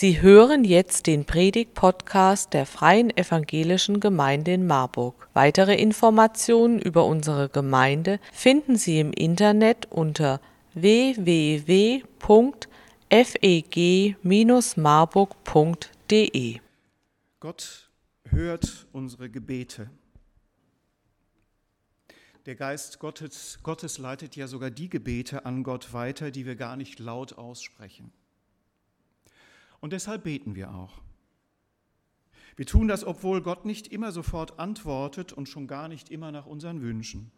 Sie hören jetzt den Predig-Podcast der Freien Evangelischen Gemeinde in Marburg. Weitere Informationen über unsere Gemeinde finden Sie im Internet unter www.feg-marburg.de. Gott hört unsere Gebete. Der Geist Gottes, Gottes leitet ja sogar die Gebete an Gott weiter, die wir gar nicht laut aussprechen. Und deshalb beten wir auch. Wir tun das, obwohl Gott nicht immer sofort antwortet und schon gar nicht immer nach unseren Wünschen.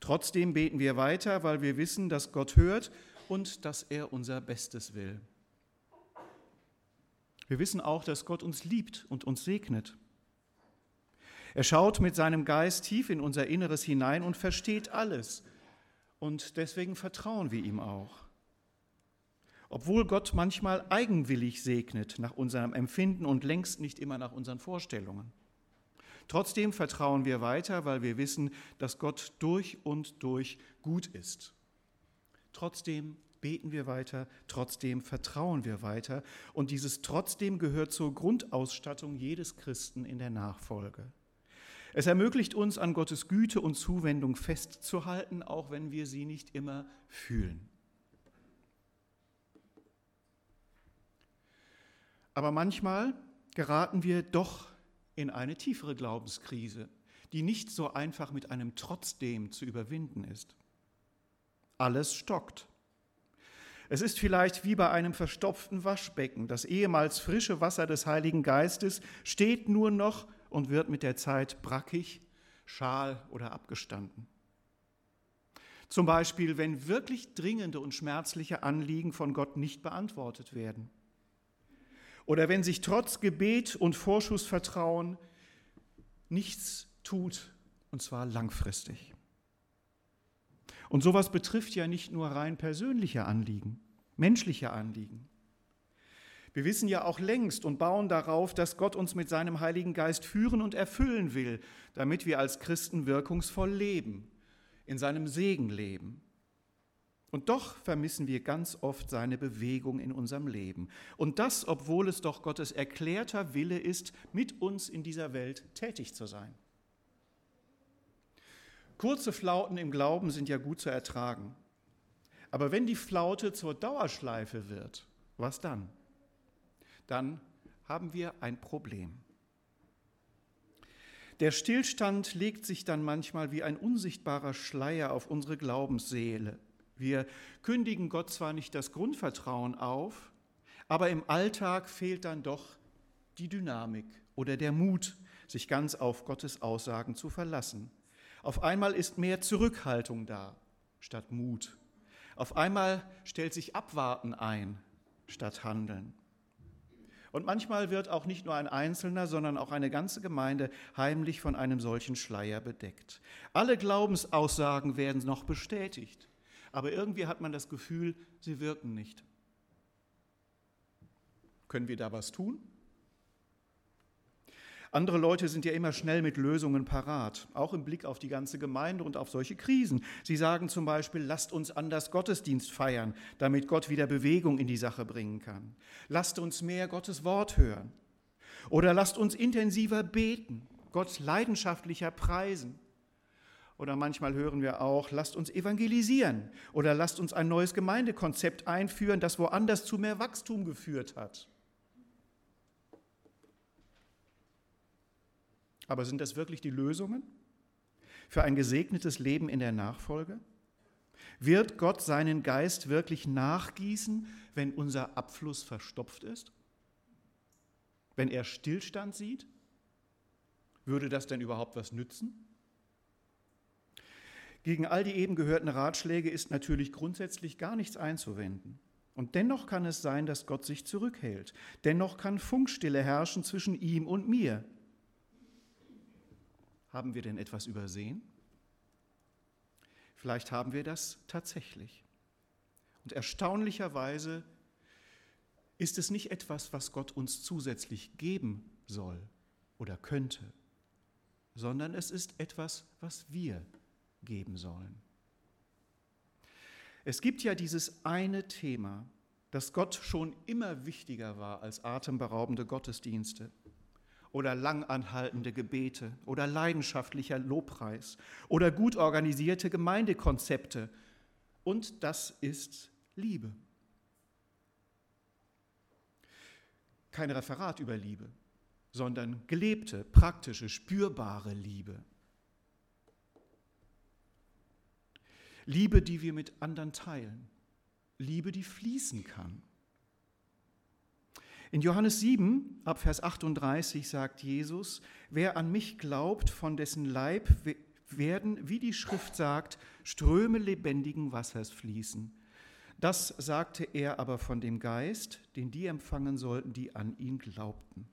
Trotzdem beten wir weiter, weil wir wissen, dass Gott hört und dass er unser Bestes will. Wir wissen auch, dass Gott uns liebt und uns segnet. Er schaut mit seinem Geist tief in unser Inneres hinein und versteht alles. Und deswegen vertrauen wir ihm auch obwohl Gott manchmal eigenwillig segnet nach unserem Empfinden und längst nicht immer nach unseren Vorstellungen. Trotzdem vertrauen wir weiter, weil wir wissen, dass Gott durch und durch gut ist. Trotzdem beten wir weiter, trotzdem vertrauen wir weiter und dieses trotzdem gehört zur Grundausstattung jedes Christen in der Nachfolge. Es ermöglicht uns, an Gottes Güte und Zuwendung festzuhalten, auch wenn wir sie nicht immer fühlen. Aber manchmal geraten wir doch in eine tiefere Glaubenskrise, die nicht so einfach mit einem Trotzdem zu überwinden ist. Alles stockt. Es ist vielleicht wie bei einem verstopften Waschbecken. Das ehemals frische Wasser des Heiligen Geistes steht nur noch und wird mit der Zeit brackig, schal oder abgestanden. Zum Beispiel, wenn wirklich dringende und schmerzliche Anliegen von Gott nicht beantwortet werden oder wenn sich trotz Gebet und Vorschussvertrauen nichts tut, und zwar langfristig. Und sowas betrifft ja nicht nur rein persönliche Anliegen, menschliche Anliegen. Wir wissen ja auch längst und bauen darauf, dass Gott uns mit seinem Heiligen Geist führen und erfüllen will, damit wir als Christen wirkungsvoll leben, in seinem Segen leben. Und doch vermissen wir ganz oft seine Bewegung in unserem Leben. Und das, obwohl es doch Gottes erklärter Wille ist, mit uns in dieser Welt tätig zu sein. Kurze Flauten im Glauben sind ja gut zu ertragen. Aber wenn die Flaute zur Dauerschleife wird, was dann? Dann haben wir ein Problem. Der Stillstand legt sich dann manchmal wie ein unsichtbarer Schleier auf unsere Glaubensseele. Wir kündigen Gott zwar nicht das Grundvertrauen auf, aber im Alltag fehlt dann doch die Dynamik oder der Mut, sich ganz auf Gottes Aussagen zu verlassen. Auf einmal ist mehr Zurückhaltung da statt Mut. Auf einmal stellt sich Abwarten ein statt Handeln. Und manchmal wird auch nicht nur ein Einzelner, sondern auch eine ganze Gemeinde heimlich von einem solchen Schleier bedeckt. Alle Glaubensaussagen werden noch bestätigt aber irgendwie hat man das Gefühl, sie wirken nicht. Können wir da was tun? Andere Leute sind ja immer schnell mit Lösungen parat, auch im Blick auf die ganze Gemeinde und auf solche Krisen. Sie sagen zum Beispiel, lasst uns anders Gottesdienst feiern, damit Gott wieder Bewegung in die Sache bringen kann. Lasst uns mehr Gottes Wort hören. Oder lasst uns intensiver beten, Gott leidenschaftlicher preisen. Oder manchmal hören wir auch, lasst uns evangelisieren oder lasst uns ein neues Gemeindekonzept einführen, das woanders zu mehr Wachstum geführt hat. Aber sind das wirklich die Lösungen für ein gesegnetes Leben in der Nachfolge? Wird Gott seinen Geist wirklich nachgießen, wenn unser Abfluss verstopft ist? Wenn er Stillstand sieht? Würde das denn überhaupt was nützen? Gegen all die eben gehörten Ratschläge ist natürlich grundsätzlich gar nichts einzuwenden. Und dennoch kann es sein, dass Gott sich zurückhält. Dennoch kann Funkstille herrschen zwischen ihm und mir. Haben wir denn etwas übersehen? Vielleicht haben wir das tatsächlich. Und erstaunlicherweise ist es nicht etwas, was Gott uns zusätzlich geben soll oder könnte, sondern es ist etwas, was wir geben sollen. Es gibt ja dieses eine Thema, dass Gott schon immer wichtiger war als atemberaubende Gottesdienste oder langanhaltende Gebete oder leidenschaftlicher Lobpreis oder gut organisierte Gemeindekonzepte. Und das ist Liebe. Kein Referat über Liebe, sondern gelebte, praktische, spürbare Liebe. Liebe, die wir mit anderen teilen. Liebe, die fließen kann. In Johannes 7, ab Vers 38 sagt Jesus, wer an mich glaubt, von dessen Leib werden, wie die Schrift sagt, Ströme lebendigen Wassers fließen. Das sagte er aber von dem Geist, den die empfangen sollten, die an ihn glaubten.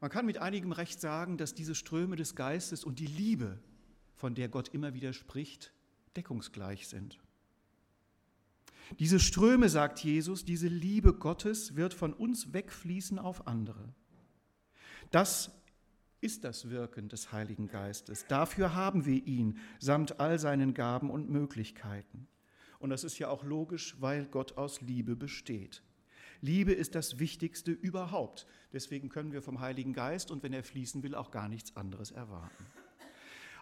Man kann mit einigem Recht sagen, dass diese Ströme des Geistes und die Liebe, von der Gott immer wieder spricht, deckungsgleich sind. Diese Ströme, sagt Jesus, diese Liebe Gottes wird von uns wegfließen auf andere. Das ist das Wirken des Heiligen Geistes. Dafür haben wir ihn samt all seinen Gaben und Möglichkeiten. Und das ist ja auch logisch, weil Gott aus Liebe besteht. Liebe ist das Wichtigste überhaupt. Deswegen können wir vom Heiligen Geist und wenn er fließen will, auch gar nichts anderes erwarten.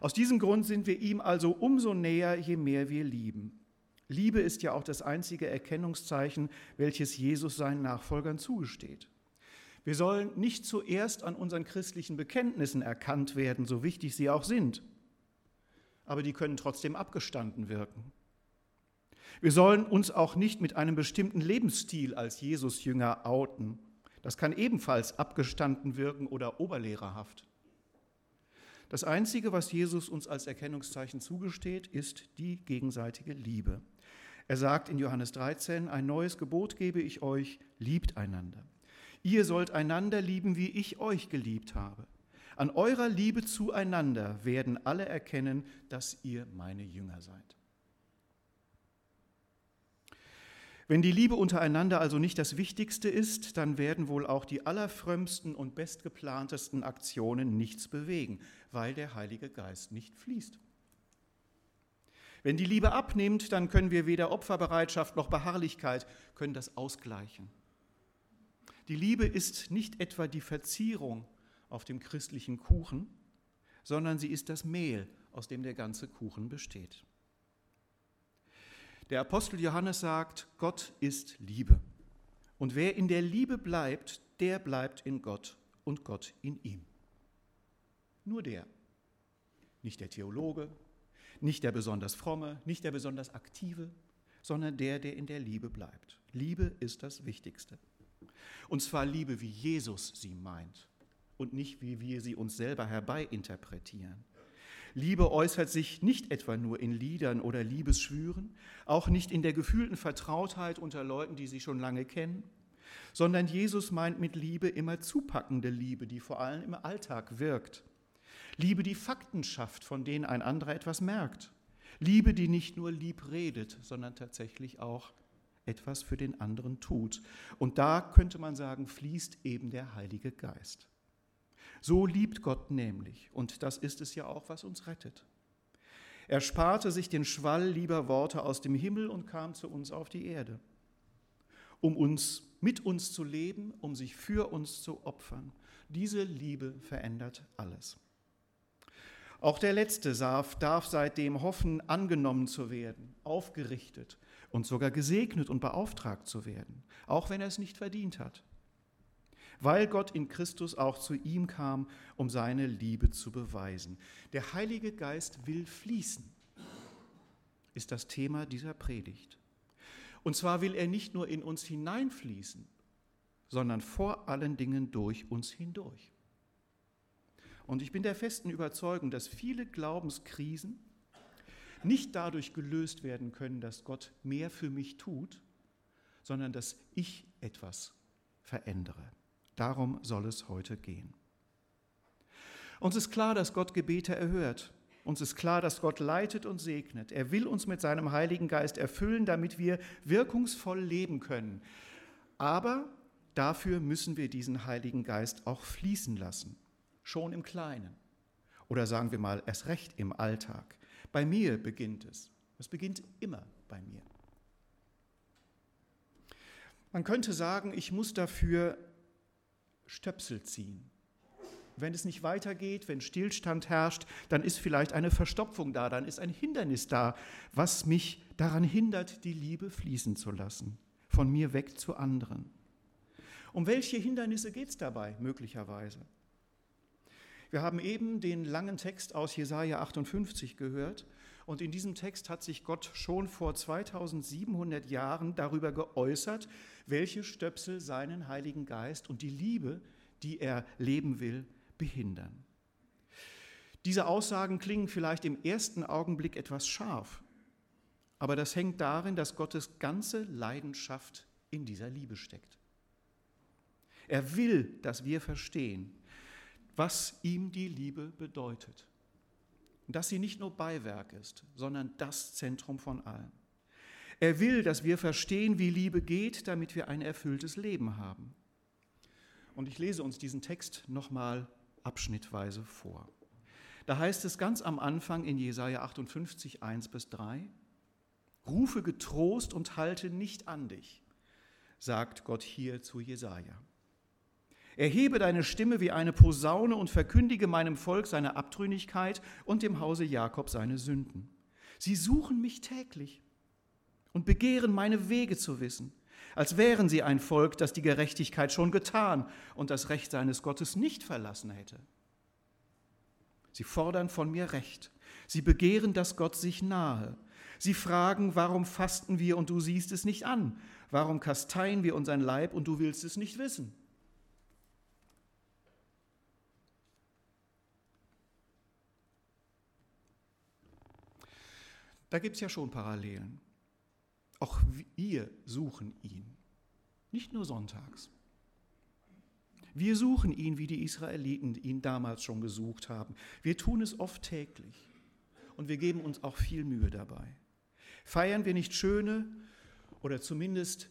Aus diesem Grund sind wir ihm also umso näher, je mehr wir lieben. Liebe ist ja auch das einzige Erkennungszeichen, welches Jesus seinen Nachfolgern zugesteht. Wir sollen nicht zuerst an unseren christlichen Bekenntnissen erkannt werden, so wichtig sie auch sind, aber die können trotzdem abgestanden wirken. Wir sollen uns auch nicht mit einem bestimmten Lebensstil als Jesus-Jünger outen. Das kann ebenfalls abgestanden wirken oder oberlehrerhaft. Das Einzige, was Jesus uns als Erkennungszeichen zugesteht, ist die gegenseitige Liebe. Er sagt in Johannes 13, ein neues Gebot gebe ich euch, liebt einander. Ihr sollt einander lieben, wie ich euch geliebt habe. An eurer Liebe zueinander werden alle erkennen, dass ihr meine Jünger seid. Wenn die Liebe untereinander also nicht das Wichtigste ist, dann werden wohl auch die allerfrömmsten und bestgeplantesten Aktionen nichts bewegen, weil der Heilige Geist nicht fließt. Wenn die Liebe abnimmt, dann können wir weder Opferbereitschaft noch Beharrlichkeit können das ausgleichen. Die Liebe ist nicht etwa die Verzierung auf dem christlichen Kuchen, sondern sie ist das Mehl, aus dem der ganze Kuchen besteht. Der Apostel Johannes sagt, Gott ist Liebe. Und wer in der Liebe bleibt, der bleibt in Gott und Gott in ihm. Nur der. Nicht der Theologe, nicht der besonders fromme, nicht der besonders aktive, sondern der, der in der Liebe bleibt. Liebe ist das Wichtigste. Und zwar Liebe, wie Jesus sie meint und nicht, wie wir sie uns selber herbeiinterpretieren. Liebe äußert sich nicht etwa nur in Liedern oder Liebesschwüren, auch nicht in der gefühlten Vertrautheit unter Leuten, die sie schon lange kennen, sondern Jesus meint mit Liebe immer zupackende Liebe, die vor allem im Alltag wirkt Liebe, die Fakten schafft, von denen ein anderer etwas merkt. Liebe, die nicht nur lieb redet, sondern tatsächlich auch etwas für den anderen tut. Und da könnte man sagen, fließt eben der Heilige Geist. So liebt Gott nämlich, und das ist es ja auch, was uns rettet. Er sparte sich den Schwall lieber Worte aus dem Himmel und kam zu uns auf die Erde, um uns mit uns zu leben, um sich für uns zu opfern. Diese Liebe verändert alles. Auch der letzte Saaf darf seitdem hoffen, angenommen zu werden, aufgerichtet und sogar gesegnet und beauftragt zu werden, auch wenn er es nicht verdient hat. Weil Gott in Christus auch zu ihm kam, um seine Liebe zu beweisen. Der Heilige Geist will fließen, ist das Thema dieser Predigt. Und zwar will er nicht nur in uns hineinfließen, sondern vor allen Dingen durch uns hindurch. Und ich bin der festen Überzeugung, dass viele Glaubenskrisen nicht dadurch gelöst werden können, dass Gott mehr für mich tut, sondern dass ich etwas verändere. Darum soll es heute gehen. Uns ist klar, dass Gott Gebete erhört. Uns ist klar, dass Gott leitet und segnet. Er will uns mit seinem Heiligen Geist erfüllen, damit wir wirkungsvoll leben können. Aber dafür müssen wir diesen Heiligen Geist auch fließen lassen schon im Kleinen. Oder sagen wir mal, erst recht im Alltag. Bei mir beginnt es. Es beginnt immer bei mir. Man könnte sagen, ich muss dafür Stöpsel ziehen. Wenn es nicht weitergeht, wenn Stillstand herrscht, dann ist vielleicht eine Verstopfung da, dann ist ein Hindernis da, was mich daran hindert, die Liebe fließen zu lassen, von mir weg zu anderen. Um welche Hindernisse geht es dabei möglicherweise? Wir haben eben den langen Text aus Jesaja 58 gehört und in diesem Text hat sich Gott schon vor 2700 Jahren darüber geäußert, welche Stöpsel seinen Heiligen Geist und die Liebe, die er leben will, behindern. Diese Aussagen klingen vielleicht im ersten Augenblick etwas scharf, aber das hängt darin, dass Gottes ganze Leidenschaft in dieser Liebe steckt. Er will, dass wir verstehen, was ihm die Liebe bedeutet. Dass sie nicht nur Beiwerk ist, sondern das Zentrum von allem. Er will, dass wir verstehen, wie Liebe geht, damit wir ein erfülltes Leben haben. Und ich lese uns diesen Text nochmal abschnittweise vor. Da heißt es ganz am Anfang in Jesaja 58, 1 bis 3, Rufe getrost und halte nicht an dich, sagt Gott hier zu Jesaja. Erhebe deine Stimme wie eine Posaune und verkündige meinem Volk seine Abtrünnigkeit und dem Hause Jakob seine Sünden. Sie suchen mich täglich und begehren meine Wege zu wissen, als wären sie ein Volk, das die Gerechtigkeit schon getan und das Recht seines Gottes nicht verlassen hätte. Sie fordern von mir Recht. Sie begehren, dass Gott sich nahe. Sie fragen, warum fasten wir und du siehst es nicht an? Warum kasteien wir unseren Leib und du willst es nicht wissen? Da gibt es ja schon Parallelen. Auch wir suchen ihn, nicht nur sonntags. Wir suchen ihn, wie die Israeliten ihn damals schon gesucht haben. Wir tun es oft täglich und wir geben uns auch viel Mühe dabei. Feiern wir nicht schöne oder zumindest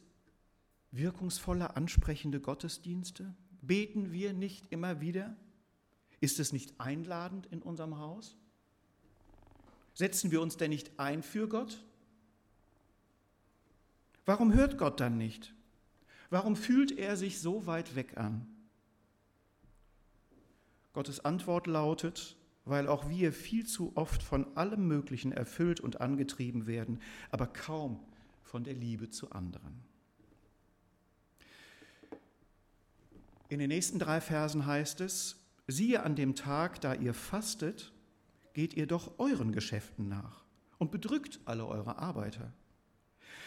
wirkungsvolle, ansprechende Gottesdienste? Beten wir nicht immer wieder? Ist es nicht einladend in unserem Haus? Setzen wir uns denn nicht ein für Gott? Warum hört Gott dann nicht? Warum fühlt er sich so weit weg an? Gottes Antwort lautet, weil auch wir viel zu oft von allem Möglichen erfüllt und angetrieben werden, aber kaum von der Liebe zu anderen. In den nächsten drei Versen heißt es, siehe an dem Tag, da ihr fastet, geht ihr doch euren Geschäften nach und bedrückt alle eure Arbeiter.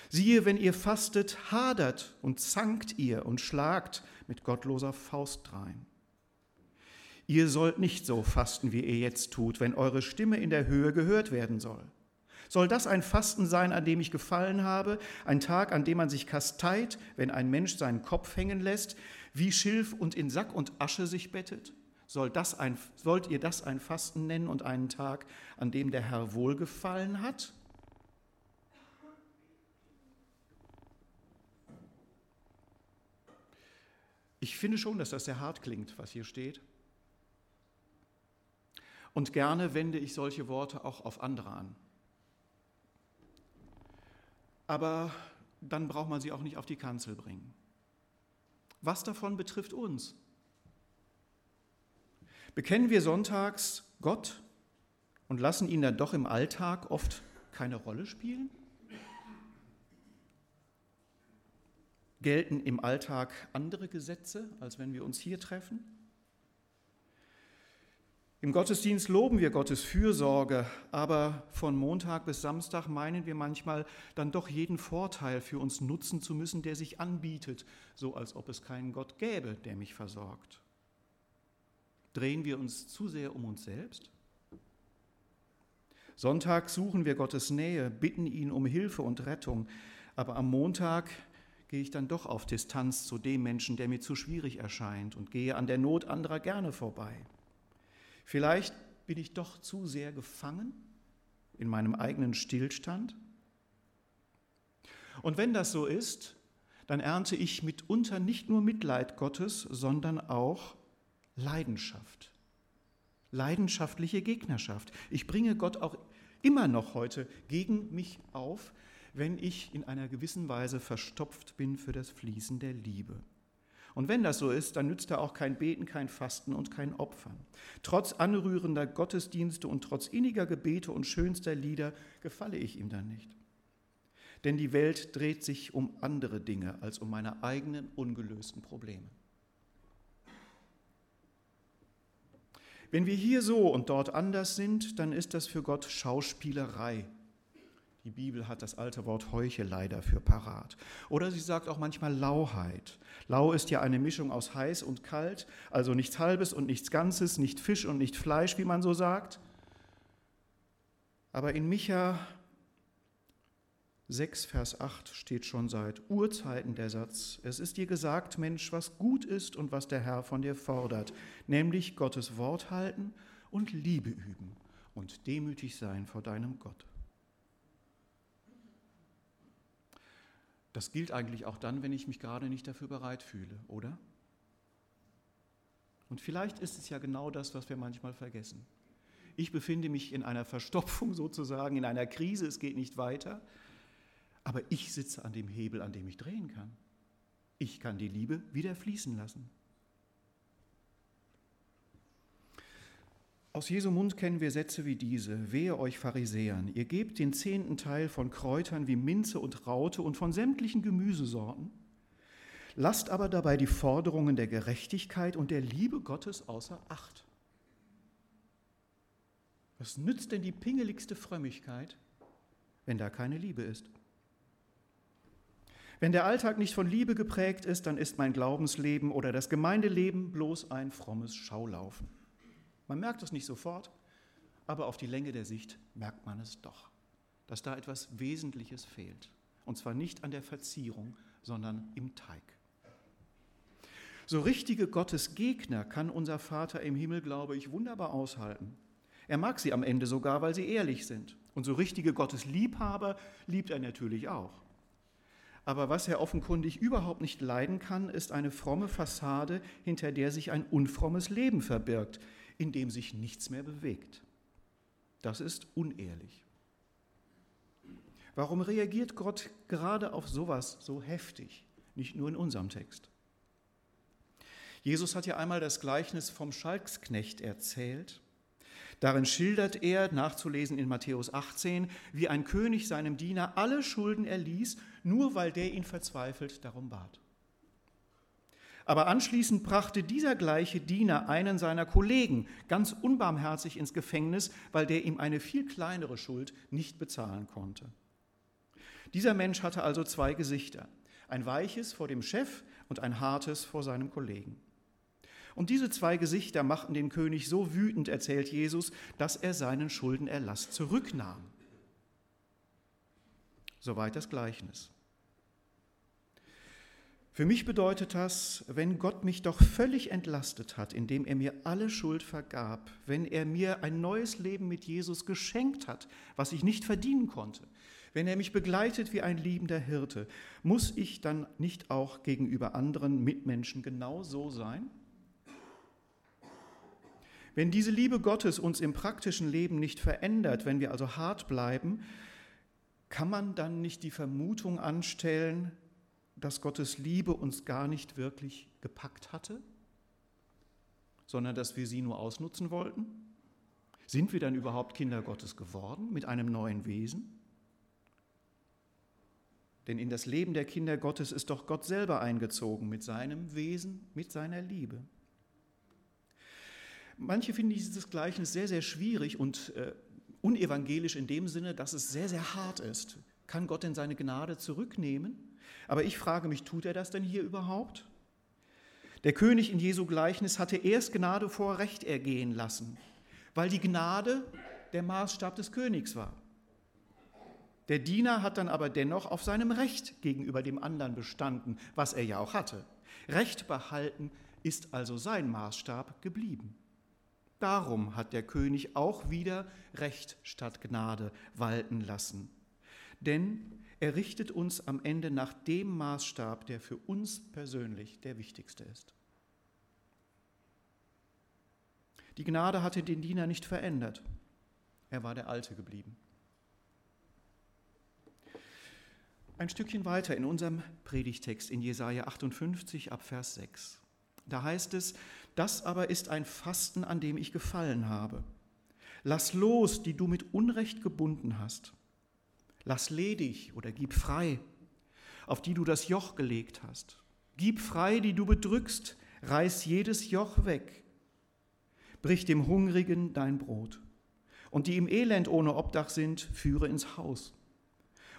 Siehe, wenn ihr fastet, hadert und zankt ihr und schlagt mit gottloser Faust drein. Ihr sollt nicht so fasten, wie ihr jetzt tut, wenn eure Stimme in der Höhe gehört werden soll. Soll das ein Fasten sein, an dem ich gefallen habe, ein Tag, an dem man sich kasteit, wenn ein Mensch seinen Kopf hängen lässt, wie Schilf und in Sack und Asche sich bettet? Soll das ein, sollt ihr das ein Fasten nennen und einen Tag, an dem der Herr wohlgefallen hat? Ich finde schon, dass das sehr hart klingt, was hier steht. Und gerne wende ich solche Worte auch auf andere an. Aber dann braucht man sie auch nicht auf die Kanzel bringen. Was davon betrifft uns? Bekennen wir sonntags Gott und lassen ihn dann doch im Alltag oft keine Rolle spielen? Gelten im Alltag andere Gesetze, als wenn wir uns hier treffen? Im Gottesdienst loben wir Gottes Fürsorge, aber von Montag bis Samstag meinen wir manchmal dann doch jeden Vorteil für uns nutzen zu müssen, der sich anbietet, so als ob es keinen Gott gäbe, der mich versorgt. Drehen wir uns zu sehr um uns selbst? Sonntag suchen wir Gottes Nähe, bitten ihn um Hilfe und Rettung, aber am Montag gehe ich dann doch auf Distanz zu dem Menschen, der mir zu schwierig erscheint und gehe an der Not anderer gerne vorbei. Vielleicht bin ich doch zu sehr gefangen in meinem eigenen Stillstand. Und wenn das so ist, dann ernte ich mitunter nicht nur Mitleid Gottes, sondern auch Leidenschaft, leidenschaftliche Gegnerschaft. Ich bringe Gott auch immer noch heute gegen mich auf, wenn ich in einer gewissen Weise verstopft bin für das Fließen der Liebe. Und wenn das so ist, dann nützt da auch kein Beten, kein Fasten und kein Opfern. Trotz anrührender Gottesdienste und trotz inniger Gebete und schönster Lieder gefalle ich ihm dann nicht. Denn die Welt dreht sich um andere Dinge als um meine eigenen ungelösten Probleme. Wenn wir hier so und dort anders sind, dann ist das für Gott Schauspielerei, die Bibel hat das alte Wort Heuchelei dafür parat. Oder sie sagt auch manchmal Lauheit. Lau ist ja eine Mischung aus heiß und kalt, also nichts Halbes und nichts Ganzes, nicht Fisch und nicht Fleisch, wie man so sagt. Aber in Micha 6, Vers 8 steht schon seit Urzeiten der Satz, es ist dir gesagt, Mensch, was gut ist und was der Herr von dir fordert, nämlich Gottes Wort halten und Liebe üben und demütig sein vor deinem Gott. Das gilt eigentlich auch dann, wenn ich mich gerade nicht dafür bereit fühle, oder? Und vielleicht ist es ja genau das, was wir manchmal vergessen. Ich befinde mich in einer Verstopfung sozusagen, in einer Krise, es geht nicht weiter, aber ich sitze an dem Hebel, an dem ich drehen kann. Ich kann die Liebe wieder fließen lassen. Aus Jesu Mund kennen wir Sätze wie diese. Wehe euch Pharisäern, ihr gebt den zehnten Teil von Kräutern wie Minze und Raute und von sämtlichen Gemüsesorten, lasst aber dabei die Forderungen der Gerechtigkeit und der Liebe Gottes außer Acht. Was nützt denn die pingeligste Frömmigkeit, wenn da keine Liebe ist? Wenn der Alltag nicht von Liebe geprägt ist, dann ist mein Glaubensleben oder das Gemeindeleben bloß ein frommes Schaulaufen. Man merkt es nicht sofort, aber auf die Länge der Sicht merkt man es doch, dass da etwas Wesentliches fehlt. Und zwar nicht an der Verzierung, sondern im Teig. So richtige Gottesgegner kann unser Vater im Himmel, glaube ich, wunderbar aushalten. Er mag sie am Ende sogar, weil sie ehrlich sind. Und so richtige Gottesliebhaber liebt er natürlich auch. Aber was er offenkundig überhaupt nicht leiden kann, ist eine fromme Fassade, hinter der sich ein unfrommes Leben verbirgt, in dem sich nichts mehr bewegt. Das ist unehrlich. Warum reagiert Gott gerade auf sowas so heftig? Nicht nur in unserem Text. Jesus hat ja einmal das Gleichnis vom Schalksknecht erzählt. Darin schildert er, nachzulesen in Matthäus 18, wie ein König seinem Diener alle Schulden erließ, nur weil der ihn verzweifelt darum bat. Aber anschließend brachte dieser gleiche Diener einen seiner Kollegen ganz unbarmherzig ins Gefängnis, weil der ihm eine viel kleinere Schuld nicht bezahlen konnte. Dieser Mensch hatte also zwei Gesichter, ein weiches vor dem Chef und ein hartes vor seinem Kollegen. Und diese zwei Gesichter machten den König so wütend, erzählt Jesus, dass er seinen Schuldenerlass zurücknahm. Soweit das Gleichnis. Für mich bedeutet das, wenn Gott mich doch völlig entlastet hat, indem er mir alle Schuld vergab, wenn er mir ein neues Leben mit Jesus geschenkt hat, was ich nicht verdienen konnte, wenn er mich begleitet wie ein liebender Hirte, muss ich dann nicht auch gegenüber anderen Mitmenschen genau so sein? Wenn diese Liebe Gottes uns im praktischen Leben nicht verändert, wenn wir also hart bleiben, kann man dann nicht die Vermutung anstellen, dass Gottes Liebe uns gar nicht wirklich gepackt hatte, sondern dass wir sie nur ausnutzen wollten? Sind wir dann überhaupt Kinder Gottes geworden mit einem neuen Wesen? Denn in das Leben der Kinder Gottes ist doch Gott selber eingezogen mit seinem Wesen, mit seiner Liebe. Manche finden dieses Gleichnis sehr, sehr schwierig und äh, unevangelisch in dem Sinne, dass es sehr, sehr hart ist. Kann Gott denn seine Gnade zurücknehmen? Aber ich frage mich, tut er das denn hier überhaupt? Der König in Jesu Gleichnis hatte erst Gnade vor Recht ergehen lassen, weil die Gnade der Maßstab des Königs war. Der Diener hat dann aber dennoch auf seinem Recht gegenüber dem anderen bestanden, was er ja auch hatte. Recht behalten ist also sein Maßstab geblieben. Darum hat der König auch wieder Recht statt Gnade walten lassen. Denn er richtet uns am Ende nach dem Maßstab, der für uns persönlich der wichtigste ist. Die Gnade hatte den Diener nicht verändert. Er war der Alte geblieben. Ein Stückchen weiter in unserem Predigtext in Jesaja 58 ab Vers 6. Da heißt es: Das aber ist ein Fasten, an dem ich gefallen habe. Lass los, die du mit Unrecht gebunden hast. Lass ledig oder gib frei, auf die du das Joch gelegt hast. Gib frei, die du bedrückst, reiß jedes Joch weg. Brich dem Hungrigen dein Brot. Und die im Elend ohne Obdach sind, führe ins Haus.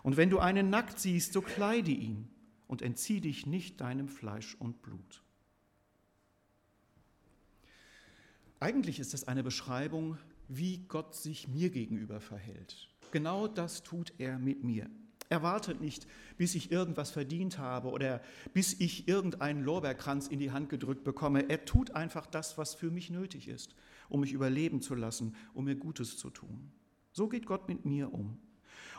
Und wenn du einen nackt siehst, so kleide ihn und entzieh dich nicht deinem Fleisch und Blut. Eigentlich ist das eine Beschreibung, wie Gott sich mir gegenüber verhält. Genau das tut er mit mir. Er wartet nicht, bis ich irgendwas verdient habe oder bis ich irgendeinen Lorbeerkranz in die Hand gedrückt bekomme. Er tut einfach das, was für mich nötig ist, um mich überleben zu lassen, um mir Gutes zu tun. So geht Gott mit mir um.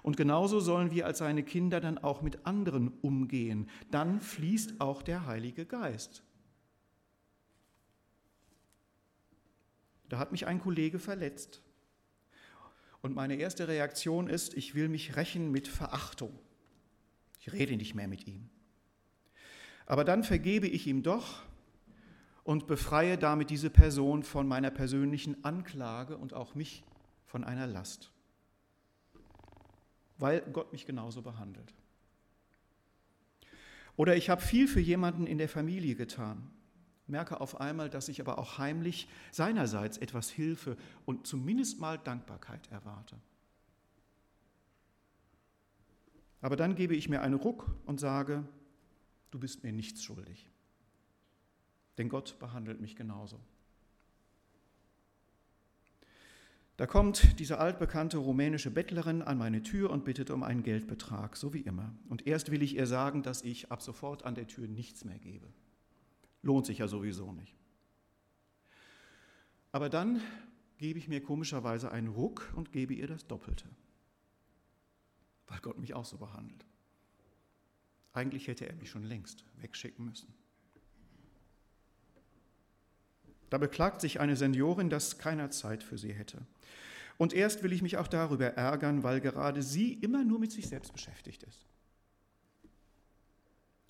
Und genauso sollen wir als seine Kinder dann auch mit anderen umgehen. Dann fließt auch der Heilige Geist. Da hat mich ein Kollege verletzt. Und meine erste Reaktion ist, ich will mich rächen mit Verachtung. Ich rede nicht mehr mit ihm. Aber dann vergebe ich ihm doch und befreie damit diese Person von meiner persönlichen Anklage und auch mich von einer Last, weil Gott mich genauso behandelt. Oder ich habe viel für jemanden in der Familie getan merke auf einmal, dass ich aber auch heimlich seinerseits etwas Hilfe und zumindest mal Dankbarkeit erwarte. Aber dann gebe ich mir einen Ruck und sage, du bist mir nichts schuldig. Denn Gott behandelt mich genauso. Da kommt diese altbekannte rumänische Bettlerin an meine Tür und bittet um einen Geldbetrag, so wie immer. Und erst will ich ihr sagen, dass ich ab sofort an der Tür nichts mehr gebe. Lohnt sich ja sowieso nicht. Aber dann gebe ich mir komischerweise einen Ruck und gebe ihr das Doppelte, weil Gott mich auch so behandelt. Eigentlich hätte er mich schon längst wegschicken müssen. Da beklagt sich eine Seniorin, dass keiner Zeit für sie hätte. Und erst will ich mich auch darüber ärgern, weil gerade sie immer nur mit sich selbst beschäftigt ist.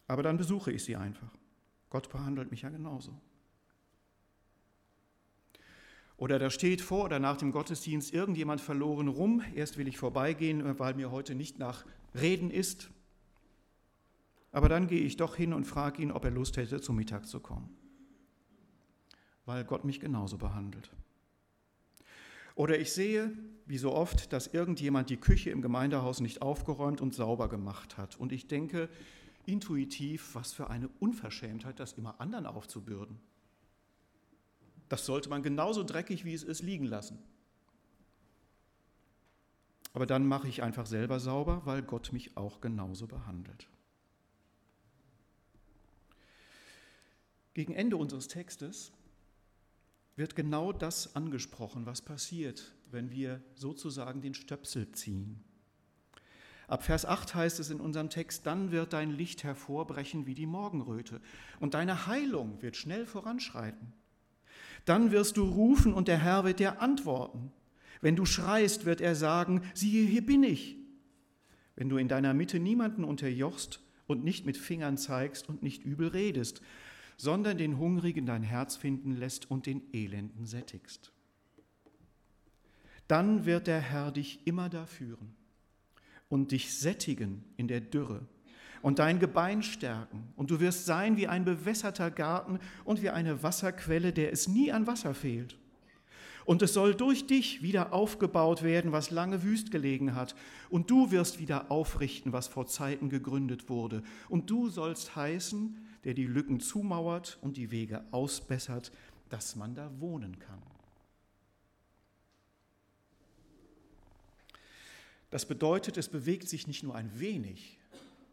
Aber dann besuche ich sie einfach. Gott behandelt mich ja genauso. Oder da steht vor oder nach dem Gottesdienst irgendjemand verloren rum. Erst will ich vorbeigehen, weil mir heute nicht nach Reden ist. Aber dann gehe ich doch hin und frage ihn, ob er Lust hätte, zum Mittag zu kommen. Weil Gott mich genauso behandelt. Oder ich sehe, wie so oft, dass irgendjemand die Küche im Gemeindehaus nicht aufgeräumt und sauber gemacht hat. Und ich denke, intuitiv, was für eine Unverschämtheit, das immer anderen aufzubürden. Das sollte man genauso dreckig, wie es ist, liegen lassen. Aber dann mache ich einfach selber sauber, weil Gott mich auch genauso behandelt. Gegen Ende unseres Textes wird genau das angesprochen, was passiert, wenn wir sozusagen den Stöpsel ziehen. Ab Vers 8 heißt es in unserem Text, dann wird dein Licht hervorbrechen wie die Morgenröte und deine Heilung wird schnell voranschreiten. Dann wirst du rufen und der Herr wird dir antworten. Wenn du schreist, wird er sagen, siehe, hier bin ich. Wenn du in deiner Mitte niemanden unterjochst und nicht mit Fingern zeigst und nicht übel redest, sondern den Hungrigen dein Herz finden lässt und den Elenden sättigst. Dann wird der Herr dich immer da führen und dich sättigen in der Dürre und dein Gebein stärken. Und du wirst sein wie ein bewässerter Garten und wie eine Wasserquelle, der es nie an Wasser fehlt. Und es soll durch dich wieder aufgebaut werden, was lange wüst gelegen hat. Und du wirst wieder aufrichten, was vor Zeiten gegründet wurde. Und du sollst heißen, der die Lücken zumauert und die Wege ausbessert, dass man da wohnen kann. Das bedeutet, es bewegt sich nicht nur ein wenig,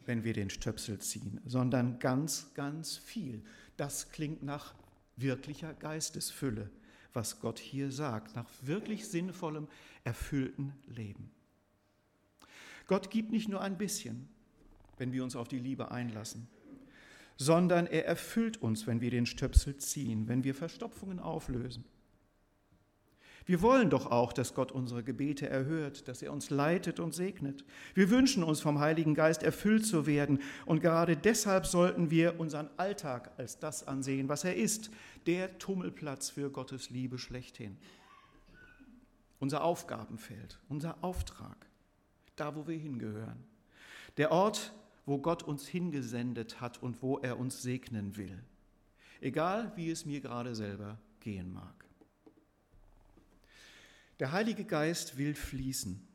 wenn wir den Stöpsel ziehen, sondern ganz, ganz viel. Das klingt nach wirklicher Geistesfülle, was Gott hier sagt, nach wirklich sinnvollem, erfüllten Leben. Gott gibt nicht nur ein bisschen, wenn wir uns auf die Liebe einlassen, sondern er erfüllt uns, wenn wir den Stöpsel ziehen, wenn wir Verstopfungen auflösen. Wir wollen doch auch, dass Gott unsere Gebete erhört, dass er uns leitet und segnet. Wir wünschen uns vom Heiligen Geist erfüllt zu werden und gerade deshalb sollten wir unseren Alltag als das ansehen, was er ist, der Tummelplatz für Gottes Liebe schlechthin. Unser Aufgabenfeld, unser Auftrag, da wo wir hingehören. Der Ort, wo Gott uns hingesendet hat und wo er uns segnen will. Egal, wie es mir gerade selber gehen mag. Der Heilige Geist will fließen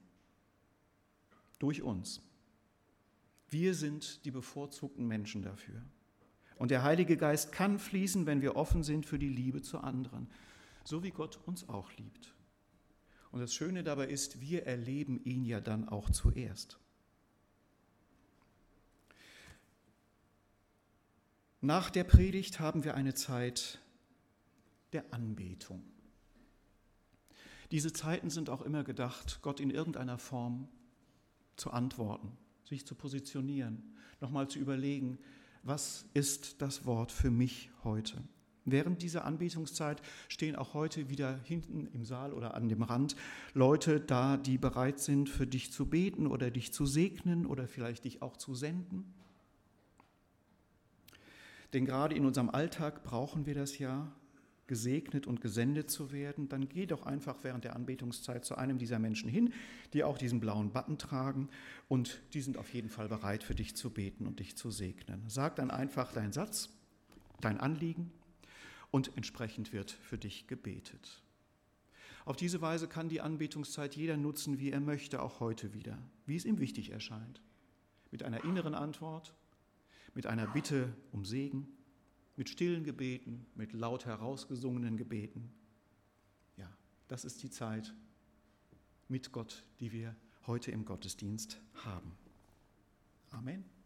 durch uns. Wir sind die bevorzugten Menschen dafür. Und der Heilige Geist kann fließen, wenn wir offen sind für die Liebe zu anderen, so wie Gott uns auch liebt. Und das Schöne dabei ist, wir erleben ihn ja dann auch zuerst. Nach der Predigt haben wir eine Zeit der Anbetung. Diese Zeiten sind auch immer gedacht, Gott in irgendeiner Form zu antworten, sich zu positionieren, nochmal zu überlegen, was ist das Wort für mich heute? Während dieser Anbetungszeit stehen auch heute wieder hinten im Saal oder an dem Rand Leute da, die bereit sind, für dich zu beten oder dich zu segnen oder vielleicht dich auch zu senden. Denn gerade in unserem Alltag brauchen wir das ja, gesegnet und gesendet zu werden, dann geh doch einfach während der Anbetungszeit zu einem dieser Menschen hin, die auch diesen blauen Button tragen und die sind auf jeden Fall bereit für dich zu beten und dich zu segnen. Sag dann einfach deinen Satz, dein Anliegen und entsprechend wird für dich gebetet. Auf diese Weise kann die Anbetungszeit jeder nutzen, wie er möchte, auch heute wieder, wie es ihm wichtig erscheint. Mit einer inneren Antwort, mit einer Bitte um Segen mit stillen Gebeten, mit laut herausgesungenen Gebeten. Ja, das ist die Zeit mit Gott, die wir heute im Gottesdienst haben. Amen.